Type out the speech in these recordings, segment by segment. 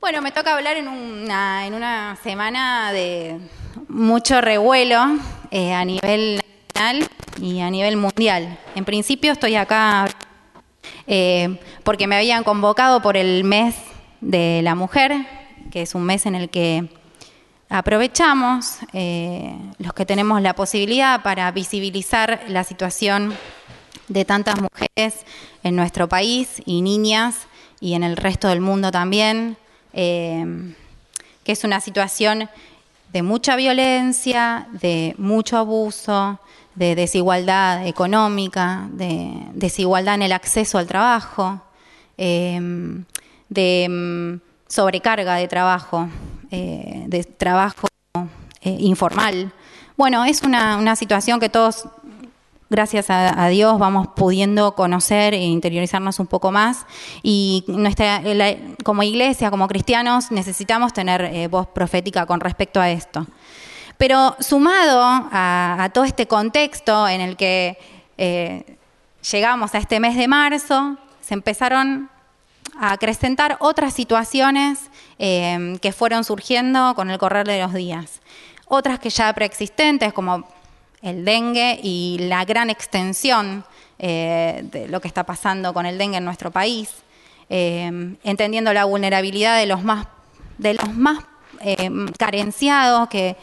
Bueno, me toca hablar en una, en una semana de mucho revuelo eh, a nivel nacional y a nivel mundial. En principio estoy acá eh, porque me habían convocado por el mes de la mujer, que es un mes en el que aprovechamos eh, los que tenemos la posibilidad para visibilizar la situación de tantas mujeres en nuestro país y niñas y en el resto del mundo también, eh, que es una situación de mucha violencia, de mucho abuso, de desigualdad económica, de desigualdad en el acceso al trabajo, eh, de mm, sobrecarga de trabajo, eh, de trabajo informal. Bueno, es una, una situación que todos gracias a, Dios vamos pudiendo conocer e interiorizarnos un poco más y nuestra como iglesia, como cristianos, necesitamos tener eh, voz profética con respecto a esto. Pero sumado a, todo este contexto en el que eh, llegamos a este mes de marzo, se empezaron a acrecentar otras situaciones eh, que fueron surgiendo con el correr de los días. Otras que ya preexistentes, como el dengue y la gran extensión eh, de lo que está pasando con el dengue en nuestro país, eh, entendiendo la vulnerabilidad de los más, de los más eh, carenciados, que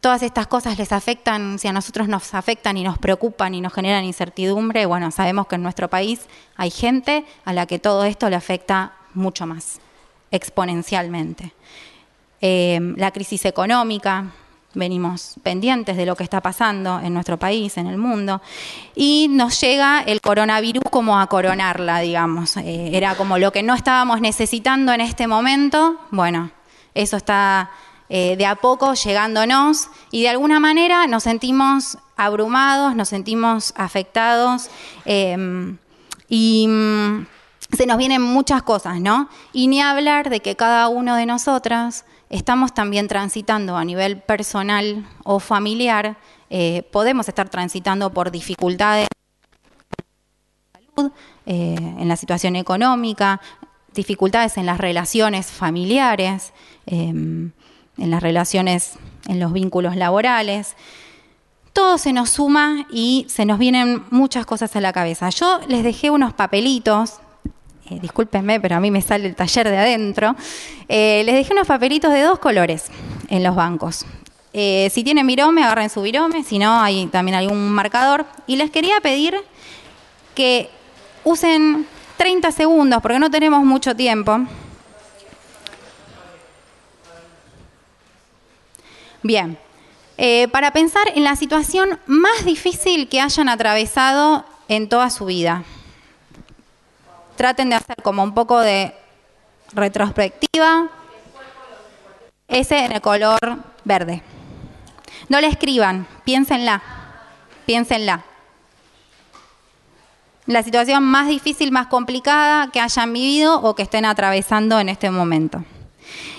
todas estas cosas les afectan, si a nosotros nos afectan y nos preocupan y nos generan incertidumbre, bueno, sabemos que en nuestro país hay gente a la que todo esto le afecta mucho más, exponencialmente. la crisis económica, venimos pendientes de lo que está pasando en nuestro país, en el mundo, y nos llega el coronavirus como a coronarla, digamos. Eh, era como lo que no estábamos necesitando en este momento, bueno, eso está eh, de a poco llegándonos y de alguna manera nos sentimos abrumados, nos sentimos afectados em, y mm, se nos vienen muchas cosas, ¿no? Y ni hablar de que cada uno de nosotras estamos también transitando a nivel personal o familiar, eh, podemos estar transitando por dificultades eh, en la situación económica, dificultades en las relaciones familiares, em, en las relaciones, en los vínculos laborales. Todo se nos suma y se nos vienen muchas cosas a la cabeza. Yo les dejé unos papelitos eh, discúlpenme, pero a mí me sale el taller de adentro, eh, les dejé unos papelitos de dos colores en los bancos. Eh, si tienen virome, agarren su virome, si no, hay también algún marcador. Y les quería pedir que usen 30 segundos, porque no tenemos mucho tiempo. Bien, para pensar en la situación más difícil que hayan atravesado en toda su vida traten de hacer como un poco de retrospectiva. Ese en el color verde. No le escriban, piénsenla, piénsenla. La situación más difícil, más complicada que hayan vivido o que estén atravesando en este momento.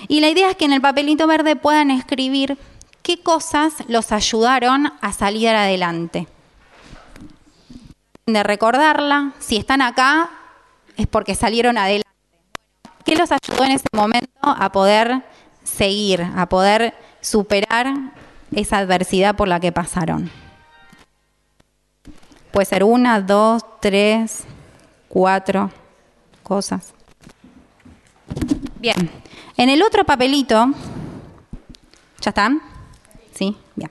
Y la idea es que en el papelito verde puedan escribir qué cosas los ayudaron a salir adelante. De recordarla, si están acá, es porque salieron adelante. ¿Qué los ayudó en ese momento a poder seguir, a poder superar esa adversidad por la que pasaron? Puede ser una, dos, tres, cuatro cosas. Bien, en el otro papelito, ¿ya están? Sí, bien.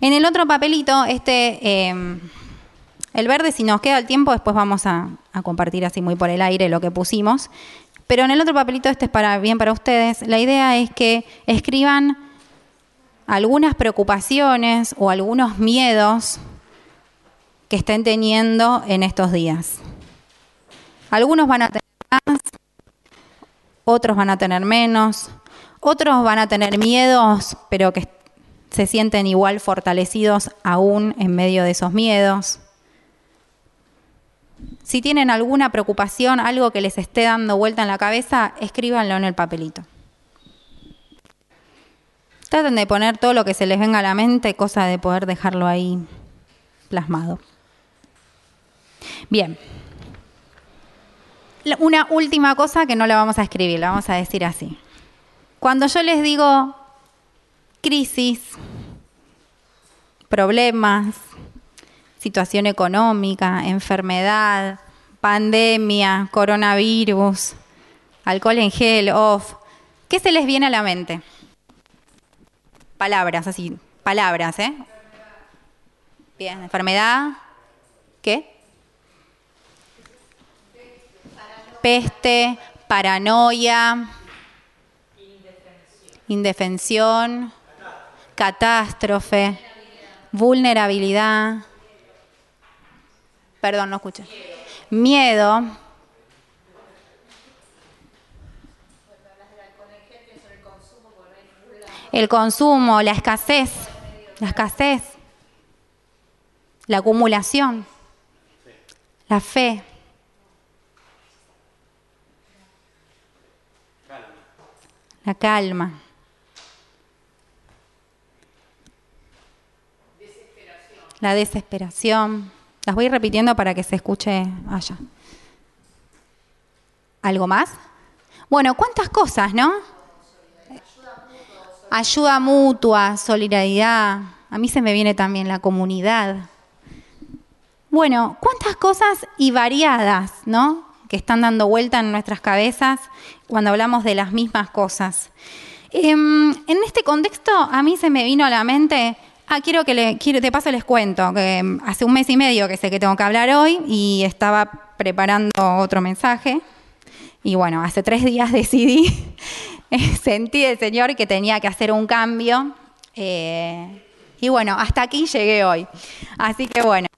En el otro papelito, este... Eh, el verde, si nos queda el tiempo, después vamos a, compartir así muy por el aire lo que pusimos. Pero en el otro papelito, este es para bien para ustedes, la idea es que escriban algunas preocupaciones o algunos miedos que estén teniendo en estos días. Algunos van a tener más, otros van a tener menos, otros van a tener miedos, pero que se sienten igual fortalecidos aún en medio de esos miedos. Si tienen alguna preocupación, algo que les esté dando vuelta en la cabeza, escríbanlo en el papelito. Traten de poner todo lo que se les venga a la mente, cosa de poder dejarlo ahí plasmado. Bien. una última cosa que no la vamos a escribir, la vamos a decir así. Cuando yo les digo crisis, problemas, situación económica, enfermedad, pandemia, coronavirus, alcohol en gel, off, ¿qué se les viene a la mente? Palabras, así, palabras, ¿eh? Bien, enfermedad, ¿qué? Peste, paranoia, indefensión, catástrofe, vulnerabilidad. Perdón, no escuché. Miedo. El consumo, la escasez, la escasez, la acumulación, la fe. La calma. la desesperación. Las voy repitiendo para que se escuche allá. ¿Algo más? Bueno, ¿cuántas cosas, no? Ayuda mutua, solidaridad. A mí se me viene también la comunidad. Bueno, ¿cuántas cosas y variadas, no? Que están dando vuelta en nuestras cabezas cuando hablamos de las mismas cosas. Em, en este contexto, a mí se me vino a la mente Ah, quiero que le, quiero, de paso les cuento que mm, hace un mes y medio que sé que tengo que hablar hoy y estaba preparando otro mensaje. Y bueno, hace tres días decidí, sentí del Señor que tenía que hacer un cambio. Eh, y bueno, hasta aquí llegué hoy. Así que bueno,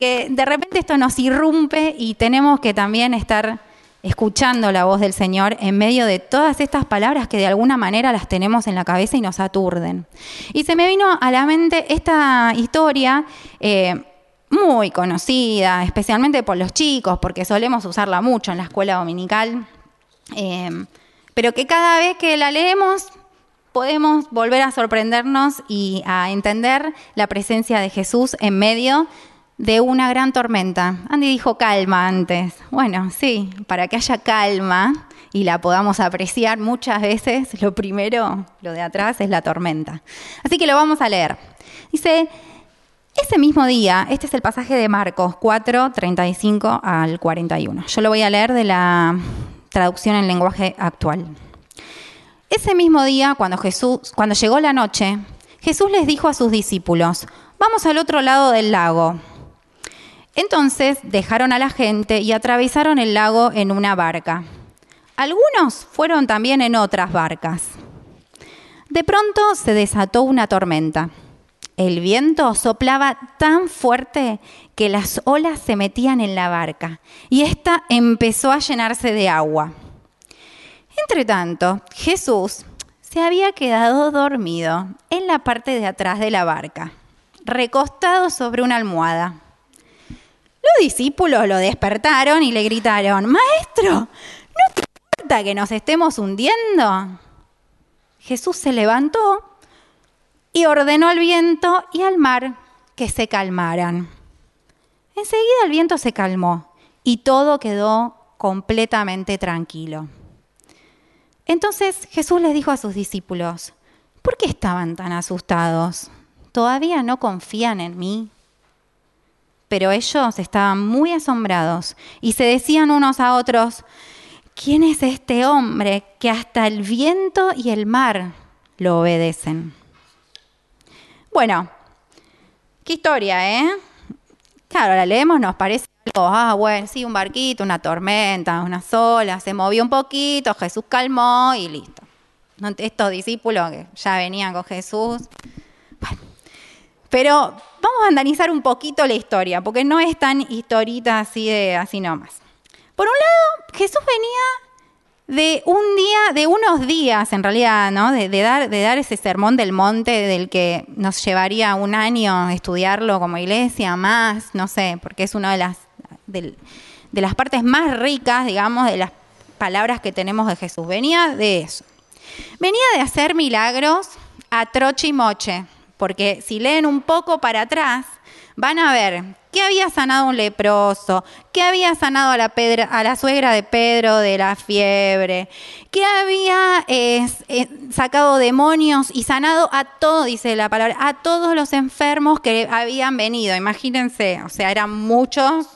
que de repente esto nos irrumpe y tenemos que también estar escuchando la voz del Señor en medio de todas estas palabras que de alguna manera las tenemos en la cabeza y nos aturden. Y se me vino a la mente esta historia eh, muy conocida, especialmente por los chicos, porque solemos usarla mucho en la escuela dominical, eh, pero que cada vez que la leemos podemos volver a sorprendernos y a entender la presencia de Jesús en medio de una gran tormenta. Andy dijo calma antes. Bueno, sí, para que haya calma y la podamos apreciar muchas veces, lo primero, lo de atrás, es la tormenta. Así que lo vamos a leer. Dice, ese mismo día, este es el pasaje de Marcos 4, 35 al 41. Yo lo voy a leer de la traducción en lenguaje actual. Ese mismo día, cuando, Jesús, cuando llegó la noche, Jesús les dijo a sus discípulos, vamos al otro lado del lago. Entonces dejaron a la gente y atravesaron el lago en una barca. Algunos fueron también en otras barcas. De pronto se desató una tormenta. El viento soplaba tan fuerte que las olas se metían en la barca y ésta empezó a llenarse de agua. Entretanto, Jesús se había quedado dormido en la parte de atrás de la barca, recostado sobre una almohada. Los discípulos lo despertaron y le gritaron, Maestro, ¿no te importa que nos estemos hundiendo? Jesús se levantó y ordenó al viento y al mar que se calmaran. Enseguida el viento se calmó y todo quedó completamente tranquilo. Entonces Jesús les dijo a sus discípulos, ¿por qué estaban tan asustados? ¿Todavía no confían en mí? Pero ellos estaban muy asombrados y se decían unos a otros, ¿quién es este hombre que hasta el viento y el mar lo obedecen? Bueno, qué historia, ¿eh? Claro, la leemos, nos parece ah, bueno, sí, un barquito, una tormenta, una sola, se movió un poquito, Jesús calmó y listo. Estos discípulos que ya venían con Jesús, pero vamos a analizar un poquito la historia, porque no es tan historita así de así nomás. Por un lado, Jesús venía de un día, de unos días en realidad, ¿no? De, dar, ese sermón del monte del que nos llevaría un año estudiarlo como iglesia, más, no sé, porque es una de las, de, de las partes más ricas, digamos, de las palabras que tenemos de Jesús. Venía de eso. Venía de hacer milagros a troche y moche porque si leen un poco para atrás, van a ver que había sanado un leproso, que había sanado a la, suegra de Pedro de la fiebre, que había eh, sacado demonios y sanado a todos, dice la palabra, a todos los enfermos que habían venido. Imagínense, o sea, eran muchos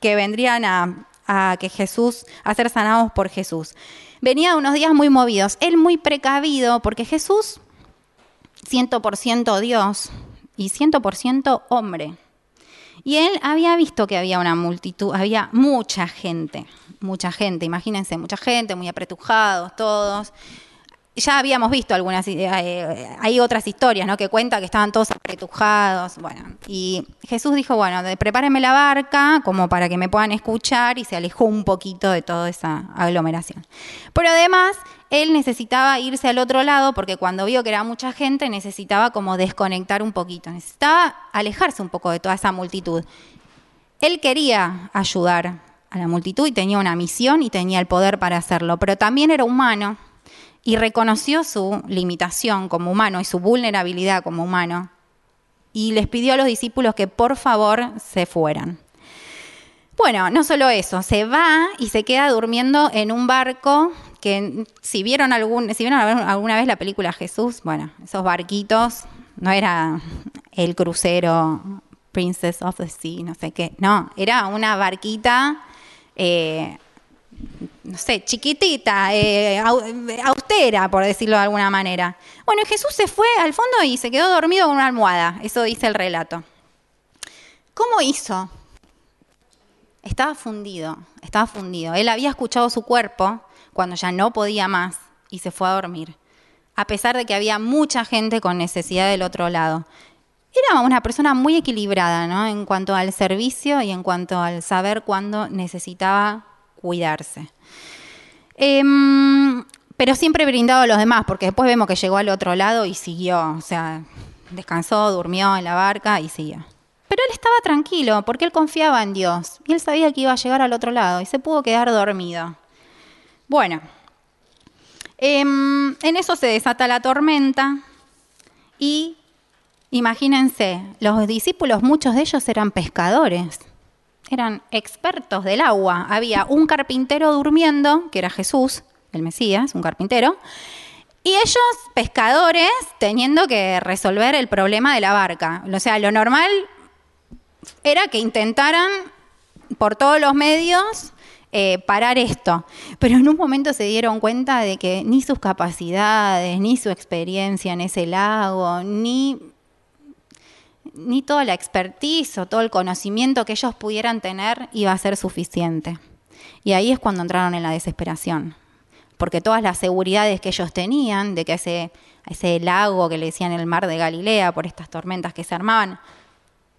que vendrían a, que Jesús, a ser sanados por Jesús. Venía unos días muy movidos, él muy precavido, porque Jesús, 100% Dios y 100% hombre. Y él había visto que había una multitud, había mucha gente, mucha gente, imagínense, mucha gente, muy apretujados todos ya habíamos visto algunas, eh, eh, hay otras historias, ¿no? Que cuenta que estaban todos apretujados, bueno. Y Jesús dijo, bueno, prepárenme la barca como para que me puedan escuchar y se alejó un poquito de toda esa aglomeración. Pero además, él necesitaba irse al otro lado porque cuando vio que era mucha gente necesitaba como desconectar un poquito, necesitaba alejarse un poco de toda esa multitud. Él quería ayudar a la multitud y tenía una misión y tenía el poder para hacerlo, pero también era humano y reconoció su limitación como humano y su vulnerabilidad como humano y les pidió a los discípulos que por favor se fueran. Bueno, no solo eso, se va y se queda durmiendo en un barco que si vieron, si vieron alguna vez la película Jesús, bueno, esos barquitos, no era el crucero Princess of the Sea, no sé qué, no, era una barquita eh, no sé, chiquitita, eh, austera, por decirlo de alguna manera. Bueno, Jesús se fue al fondo y se quedó dormido con una almohada, eso dice el relato. ¿Cómo hizo? Estaba fundido, estaba fundido. Él había escuchado su cuerpo cuando ya no podía más y se fue a dormir, a pesar de que había mucha gente con necesidad del otro lado. Era una persona muy equilibrada, ¿no? En cuanto al servicio y en cuanto al saber cuándo necesitaba cuidarse. Em, pero siempre brindado a los demás, porque después vemos que llegó al otro lado y siguió, o sea, descansó, durmió en la barca y siguió. Pero él estaba tranquilo, porque él confiaba en Dios y él sabía que iba a llegar al otro lado y se pudo quedar dormido. Bueno, em, en eso se desata la tormenta y imagínense, los discípulos, muchos de ellos eran pescadores eran expertos del agua. Había un carpintero durmiendo, que era Jesús, el Mesías, un carpintero, y ellos, pescadores, teniendo que resolver el problema de la barca. O sea, lo normal era que intentaran por todos los medios eh, parar esto. Pero en un momento se dieron cuenta de que ni sus capacidades, ni su experiencia en ese lago, ni ni toda la expertise o todo el conocimiento que ellos pudieran tener iba a ser suficiente. Y ahí es cuando entraron en la desesperación, porque todas las seguridades que ellos tenían de que ese, ese lago que le decían el mar de Galilea por estas tormentas que se armaban,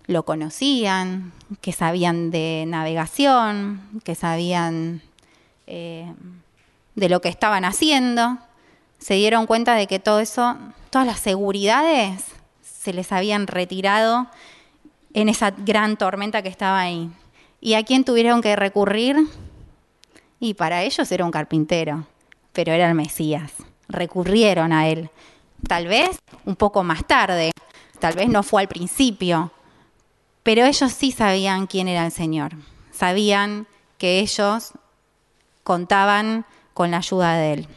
lo conocían, que sabían de navegación, que sabían eh, de lo que estaban haciendo, se dieron cuenta de que todo eso, todas las seguridades se les habían retirado en esa gran tormenta que estaba ahí. ¿Y a quién tuvieron que recurrir? Y para ellos era un carpintero, pero era el Mesías. Recurrieron a él. Tal vez un poco más tarde, tal vez no fue al principio, pero ellos sí sabían quién era el Señor. Sabían que ellos contaban con la ayuda de Él.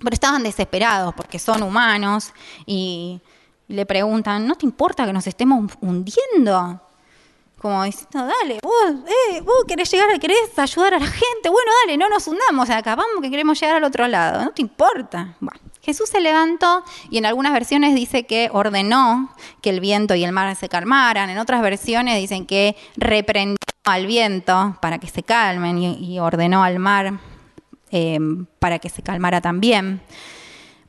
Pero estaban desesperados porque son humanos y y le preguntan, ¿no te importa que nos estemos hundiendo? Como diciendo, dale, vos, eh, vos querés llegar, querés ayudar a la gente, bueno, dale, no nos hundamos acá, vamos que queremos llegar al otro lado, no te importa. Bueno, Jesús se levantó y en algunas versiones dice que ordenó que el viento y el mar se calmaran, en otras versiones dicen que reprendió al viento para que se calmen y, ordenó al mar eh, para que se calmara también.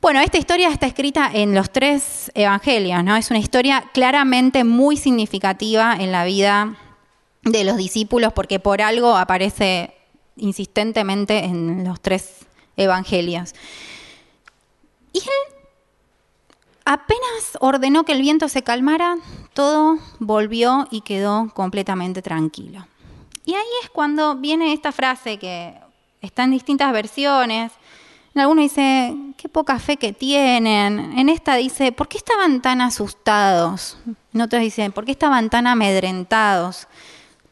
Bueno, esta historia está escrita en los tres evangelios, ¿no? Es una historia claramente muy significativa en la vida de los discípulos porque por algo aparece insistentemente en los tres evangelios. Y él apenas ordenó que el viento se calmara, todo volvió y quedó completamente tranquilo. Y ahí es cuando viene esta frase que está en distintas versiones, En alguno dice, qué poca fe que tienen. En esta dice, ¿por qué estaban tan asustados? En otras dice, ¿por qué estaban tan amedrentados?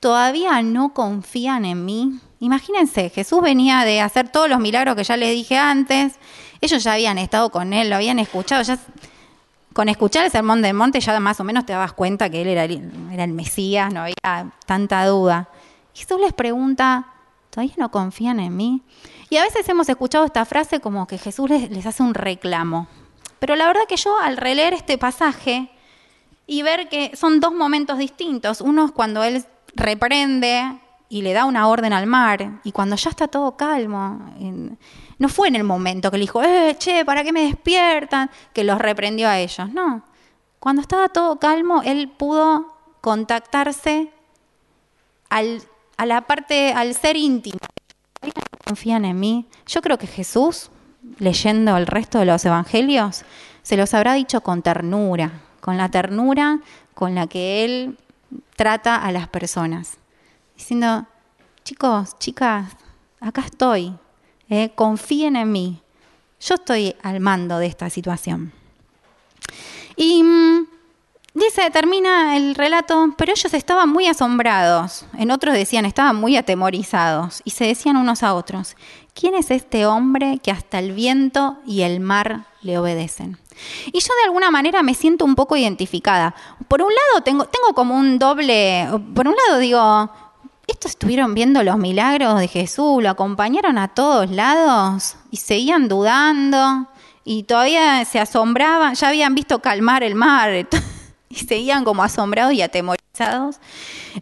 ¿Todavía no confían en mí? Imagínense, Jesús venía de hacer todos los milagros que ya les dije antes. Ellos ya habían estado con él, lo habían escuchado. Ya, con escuchar el sermón del monte ya más o menos te dabas cuenta que él era era el Mesías, no había tanta duda. Jesús les pregunta, ¿todavía no confían en mí? Y a veces hemos escuchado esta frase como que Jesús les, hace un reclamo. Pero la verdad que yo al releer este pasaje y ver que son dos momentos distintos, uno es cuando Él reprende y le da una orden al mar, y cuando ya está todo calmo, no fue en el momento que le dijo, eh, che, ¿para qué me despiertan? Que los reprendió a ellos, no. Cuando estaba todo calmo, él pudo contactarse a la parte, al ser íntimo confían en mí. Yo creo que Jesús, leyendo el resto de los evangelios, se los habrá dicho con ternura, con la ternura con la que Él trata a las personas, diciendo, chicos, chicas, acá estoy, eh, confíen en mí, yo estoy al mando de esta situación. Y mm, Dice, termina el relato, pero ellos estaban muy asombrados. En otros decían, estaban muy atemorizados. Y se decían unos a otros, ¿quién es este hombre que hasta el viento y el mar le obedecen? Y yo de alguna manera me siento un poco identificada. Por un lado tengo, tengo como un doble, por un lado digo, estos estuvieron viendo los milagros de Jesús, lo acompañaron a todos lados y seguían dudando y todavía se asombraban, ya habían visto calmar el mar. y seguían como asombrados y atemorizados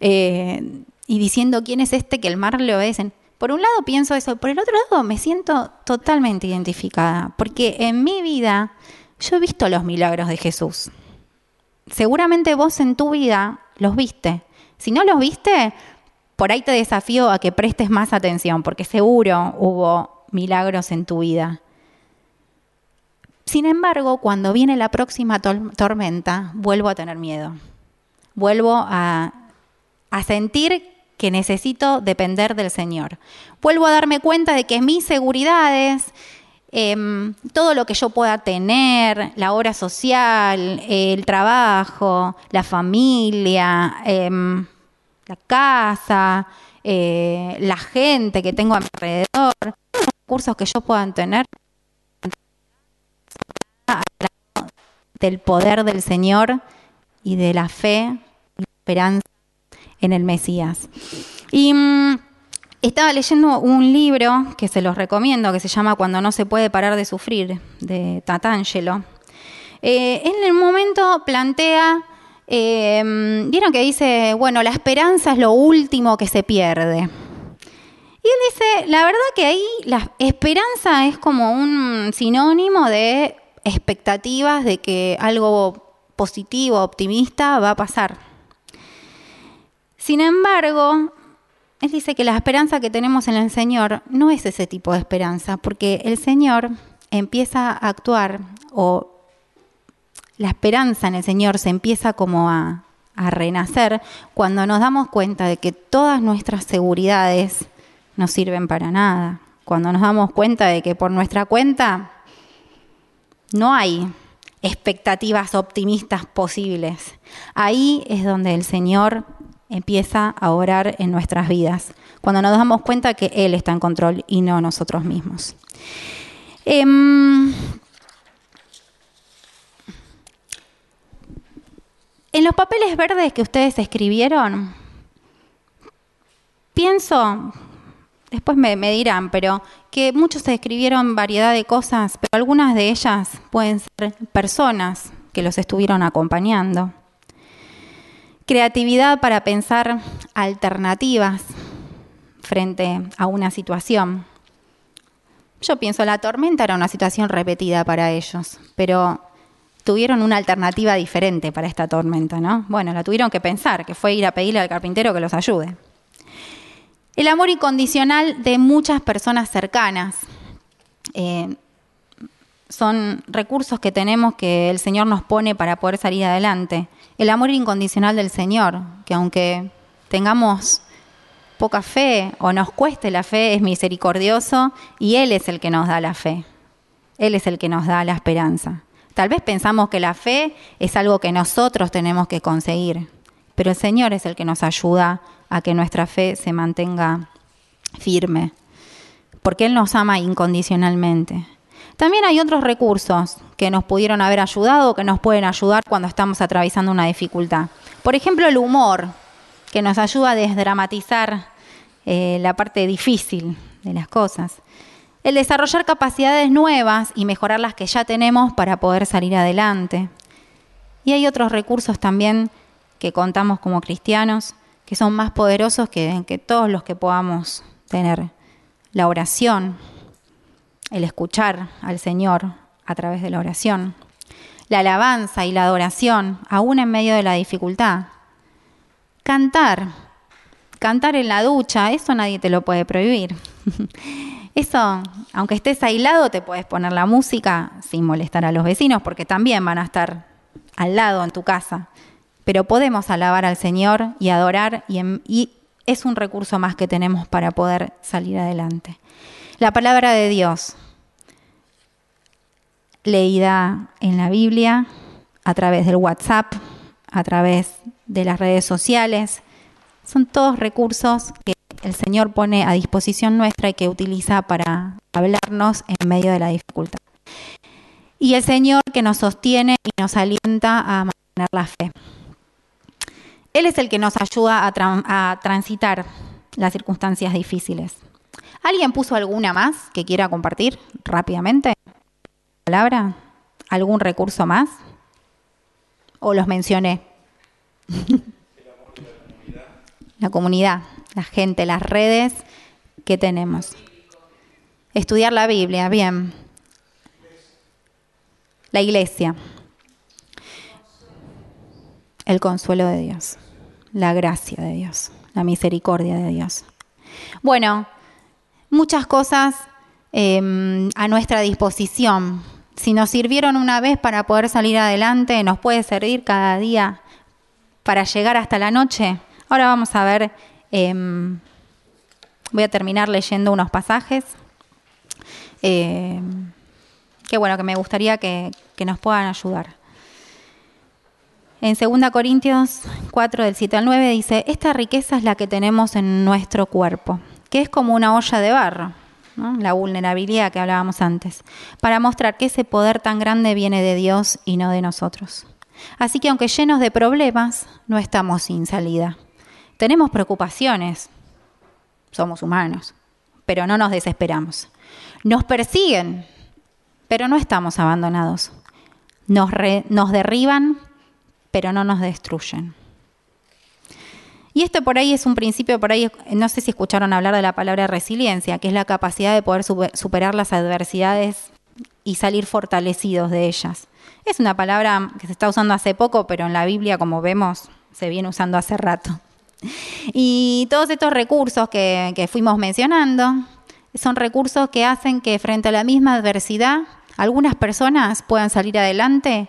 eh, y diciendo quién es este que el mar le obedecen. Por un lado pienso eso, por el otro lado me siento totalmente identificada, porque en mi vida yo he visto los milagros de Jesús. Seguramente vos en tu vida los viste. Si no los viste, por ahí te desafío a que prestes más atención, porque seguro hubo milagros en tu vida. Sin embargo, cuando viene la próxima tormenta, vuelvo a tener miedo. Vuelvo a, sentir que necesito depender del Señor. Vuelvo a darme cuenta de que mis seguridades, em, todo lo que yo pueda tener, la obra social, el trabajo, la familia, em, la casa, eh, la gente que tengo a mi alrededor, los recursos que yo pueda tener, del poder del Señor y de la fe y esperanza en el Mesías. Y mm, estaba leyendo un libro que se los recomiendo, que se llama Cuando no se puede parar de sufrir, de Tatangelo. Eh, en el momento plantea, eh, vieron que dice, bueno, la esperanza es lo último que se pierde. Y él dice, la verdad que ahí la esperanza es como un sinónimo de expectativas de que algo positivo, optimista va a pasar. Sin embargo, él dice que la esperanza que tenemos en el Señor no es ese tipo de esperanza, porque el Señor empieza a actuar o la esperanza en el Señor se empieza como a, a renacer cuando nos damos cuenta de que todas nuestras seguridades no sirven para nada, cuando nos damos cuenta de que por nuestra cuenta no hay expectativas optimistas posibles. Ahí es donde el Señor empieza a orar en nuestras vidas, cuando nos damos cuenta que Él está en control y no nosotros mismos. Em, en los papeles verdes que ustedes escribieron, pienso después me, dirán, pero que muchos se escribieron variedad de cosas, pero algunas de ellas pueden ser personas que los estuvieron acompañando. Creatividad para pensar alternativas frente a una situación. Yo pienso, la tormenta era una situación repetida para ellos, pero tuvieron una alternativa diferente para esta tormenta, ¿no? Bueno, la tuvieron que pensar, que fue ir a pedirle al carpintero que los ayude. El amor incondicional de muchas personas cercanas. Eh, son recursos que tenemos que el Señor nos pone para poder salir adelante. El amor incondicional del Señor, que aunque tengamos poca fe o nos cueste la fe, es misericordioso y Él es el que nos da la fe. Él es el que nos da la esperanza. Tal vez pensamos que la fe es algo que nosotros tenemos que conseguir, pero el Señor es el que nos ayuda a que nuestra fe se mantenga firme, porque Él nos ama incondicionalmente. También hay otros recursos que nos pudieron haber ayudado o que nos pueden ayudar cuando estamos atravesando una dificultad. Por ejemplo, el humor, que nos ayuda a desdramatizar eh, la parte difícil de las cosas. El desarrollar capacidades nuevas y mejorar las que ya tenemos para poder salir adelante. Y hay otros recursos también que contamos como cristianos que son más poderosos que, que todos los que podamos tener. La oración, el escuchar al Señor a través de la oración, la alabanza y la adoración, aún en medio de la dificultad. Cantar, cantar en la ducha, eso nadie te lo puede prohibir. Eso, aunque estés aislado, te puedes poner la música sin molestar a los vecinos, porque también van a estar al lado en tu casa. Pero podemos alabar al Señor y adorar, y, es un recurso más que tenemos para poder salir adelante. La palabra de Dios, leída en la Biblia, a través del WhatsApp, a través de las redes sociales, son todos recursos que el Señor pone a disposición nuestra y que utiliza para hablarnos en medio de la dificultad. Y el Señor que nos sostiene y nos alienta a mantener la fe. Él es el que nos ayuda a, a transitar las circunstancias difíciles. ¿Alguien puso alguna más que quiera compartir rápidamente? ¿Palabra? ¿Algún recurso más? ¿O los mencioné? la comunidad, la gente, las redes que tenemos. Estudiar la Biblia, bien. La iglesia. El consuelo de Dios. La gracia de Dios. La misericordia de Dios. Bueno, muchas cosas em, a nuestra disposición. Si nos sirvieron una vez para poder salir adelante, nos puede servir cada día para llegar hasta la noche. Ahora vamos a ver, em, voy a terminar leyendo unos pasajes. Em, que bueno, que me gustaría que, que nos puedan ayudar. En 2 Corintios 4, del 7 al 9 dice, esta riqueza es la que tenemos en nuestro cuerpo, que es como una olla de barro, la vulnerabilidad que hablábamos antes, para mostrar que ese poder tan grande viene de Dios y no de nosotros. Así que aunque llenos de problemas, no estamos sin salida. Tenemos preocupaciones, somos humanos, pero no nos desesperamos. Nos persiguen, pero no estamos abandonados. Nos, nos derriban, pero no nos destruyen. Y esto por ahí es un principio, por ahí, no sé si escucharon hablar de la palabra resiliencia, que es la capacidad de poder superar las adversidades y salir fortalecidos de ellas. Es una palabra que se está usando hace poco, pero en la Biblia, como vemos, se viene usando hace rato. Y todos estos recursos que, fuimos mencionando son recursos que hacen que frente a la misma adversidad algunas personas puedan salir adelante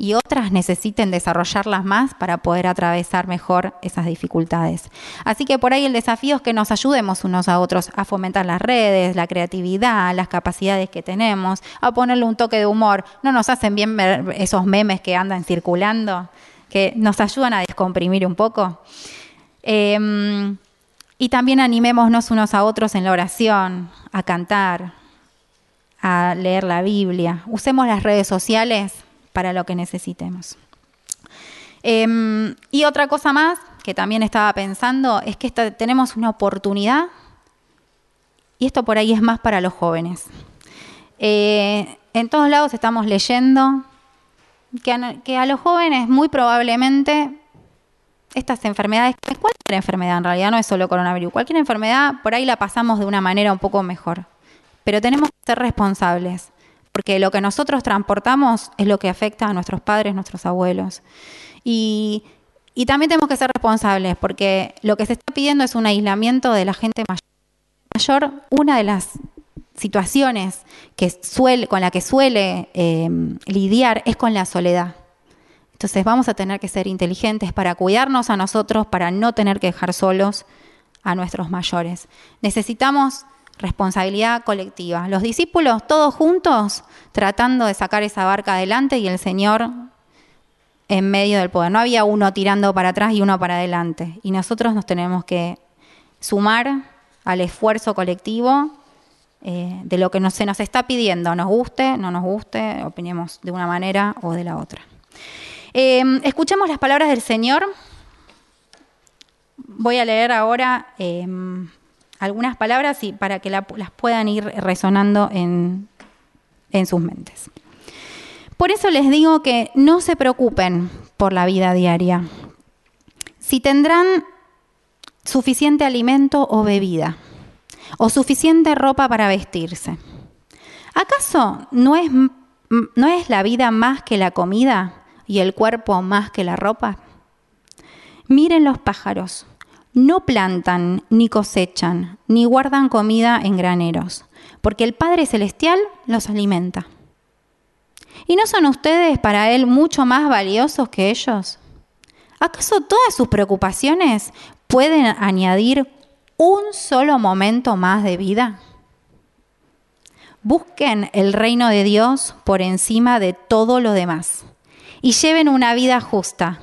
y otras necesiten desarrollarlas más para poder atravesar mejor esas dificultades. Así que por ahí el desafío es que nos ayudemos unos a otros a fomentar las redes, la creatividad, las capacidades que tenemos, a ponerle un toque de humor. No nos hacen bien ver esos memes que andan circulando, que nos ayudan a descomprimir un poco. Em, y también animémonos unos a otros en la oración, a cantar, a leer la Biblia. Usemos las redes sociales para lo que necesitemos. Em, y otra cosa más que también estaba pensando es que tenemos una oportunidad, y esto por ahí es más para los jóvenes. Eh, en todos lados estamos leyendo que a los jóvenes muy probablemente estas enfermedades, cualquier enfermedad en realidad no es solo coronavirus, cualquier enfermedad por ahí la pasamos de una manera un poco mejor. Pero tenemos que ser responsables, porque lo que nosotros transportamos es lo que afecta a nuestros padres, nuestros abuelos. Y, y también tenemos que ser responsables, porque lo que se está pidiendo es un aislamiento de la gente mayor. Una de las situaciones que suele, con la que suele eh, lidiar es con la soledad. Entonces vamos a tener que ser inteligentes para cuidarnos a nosotros, para no tener que dejar solos a nuestros mayores. Necesitamos responsabilidad colectiva. Los discípulos todos juntos tratando de sacar esa barca adelante y el Señor en medio del poder. No había uno tirando para atrás y uno para adelante. Y nosotros nos tenemos que sumar al esfuerzo colectivo eh, de lo que se nos está pidiendo, nos guste, no nos guste, opinemos de una manera o de la otra. Eh, escuchemos las palabras del Señor. Voy a leer ahora eh, algunas palabras y para que las puedan ir resonando en sus mentes. Por eso les digo que no se preocupen por la vida diaria. Si tendrán suficiente alimento o bebida, o suficiente ropa para vestirse. ¿Acaso no es, no es la vida más que la comida y el cuerpo más que la ropa? Miren los pájaros. No plantan, ni cosechan, ni guardan comida en graneros, porque el Padre Celestial los alimenta. ¿Y no son ustedes para Él mucho más valiosos que ellos? ¿Acaso todas sus preocupaciones pueden añadir un solo momento más de vida? Busquen el reino de Dios por encima de todo lo demás y lleven una vida justa.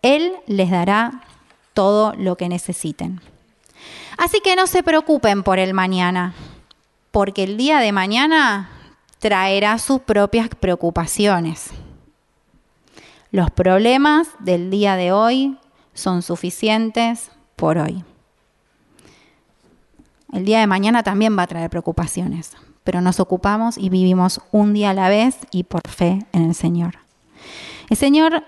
Él les dará todo lo que necesiten. Así que no se preocupen por el mañana, porque el día de mañana traerá sus propias preocupaciones. Los problemas del día de hoy son suficientes por hoy. El día de mañana también va a traer preocupaciones, pero nos ocupamos y vivimos un día a la vez y por fe en el Señor. El Señor,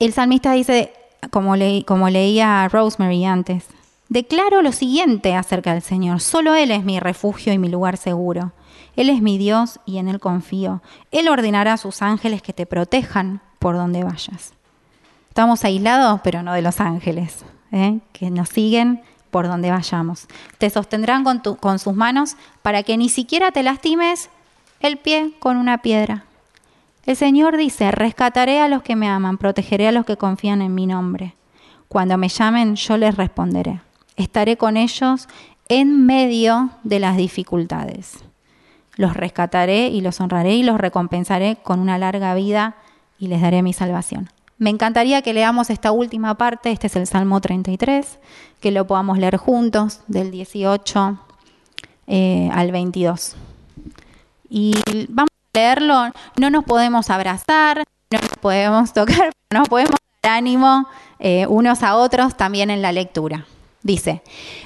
el salmista dice, como, leía Rosemary antes, declaro lo siguiente acerca del Señor, solo Él es mi refugio y mi lugar seguro. Él es mi Dios y en Él confío. Él ordenará a sus ángeles que te protejan por donde vayas. Estamos aislados, pero no de los ángeles, ¿eh? que nos siguen por donde vayamos. Te sostendrán con sus manos para que ni siquiera te lastimes el pie con una piedra. El Señor dice, rescataré a los que me aman, protegeré a los que confían en mi nombre. Cuando me llamen, yo les responderé. Estaré con ellos en medio de las dificultades los rescataré y los honraré y los recompensaré con una larga vida y les daré mi salvación. Me encantaría que leamos esta última parte, este es el Salmo 33, que lo podamos leer juntos del 18 eh, al 22. Y vamos leerlo, no nos podemos abrazar, no nos podemos tocar, no podemos dar ánimo eh, unos a otros también en la lectura. Dice,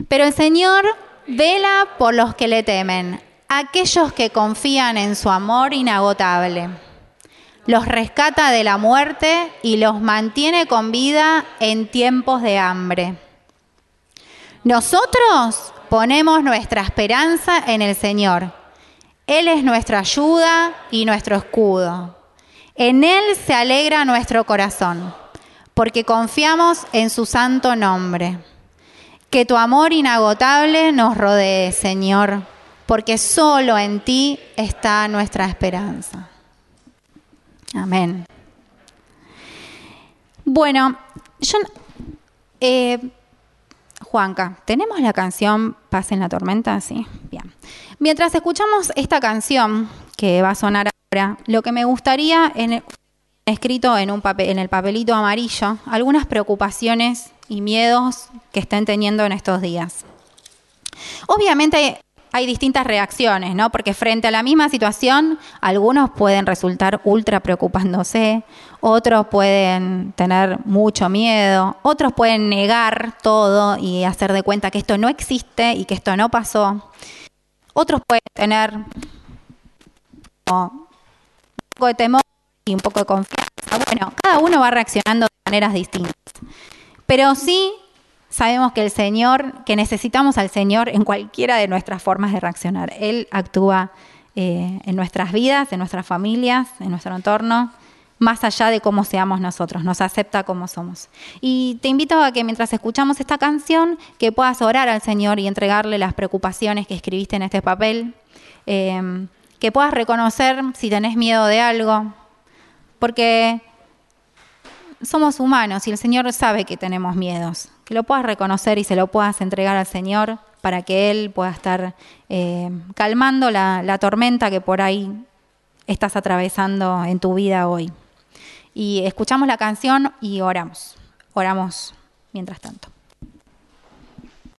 pero el Señor vela por los que le temen aquellos que confían en su amor inagotable. Los rescata de la muerte y los mantiene con vida en tiempos de hambre. Nosotros ponemos nuestra esperanza en el Señor. Él es nuestra ayuda y nuestro escudo. En Él se alegra nuestro corazón, porque confiamos en su santo nombre. Que tu amor inagotable nos rodee, Señor porque solo en ti está nuestra esperanza. Amén. Bueno, yo, eh, Juanca, ¿tenemos la canción Paz en la tormenta? Sí, bien. Mientras escuchamos esta canción que va a sonar ahora, lo que me gustaría en escrito en, un papel, en el papelito amarillo algunas preocupaciones y miedos que estén teniendo en estos días. Obviamente hay distintas reacciones, ¿no? Porque frente a la misma situación, algunos pueden resultar ultra preocupándose, otros pueden tener mucho miedo, otros pueden negar todo y hacer de cuenta que esto no existe y que esto no pasó. Otros pueden tener un poco de temor y un poco de confianza. Bueno, cada uno va reaccionando de maneras distintas. Pero sí sabemos que el Señor, que necesitamos al Señor en cualquiera de nuestras formas de reaccionar. Él actúa eh, en nuestras vidas, en nuestras familias, en nuestro entorno, más allá de cómo seamos nosotros, nos acepta como somos. Y te invito a que mientras escuchamos esta canción, que puedas orar al Señor y entregarle las preocupaciones que escribiste en este papel, eh, que puedas reconocer si tenés miedo de algo, porque somos humanos y el Señor sabe que tenemos miedos. Que lo puedas reconocer y se lo puedas entregar al Señor para que Él pueda estar eh, calmando la tormenta que por ahí estás atravesando en tu vida hoy. Y escuchamos la canción y oramos. Oramos mientras tanto.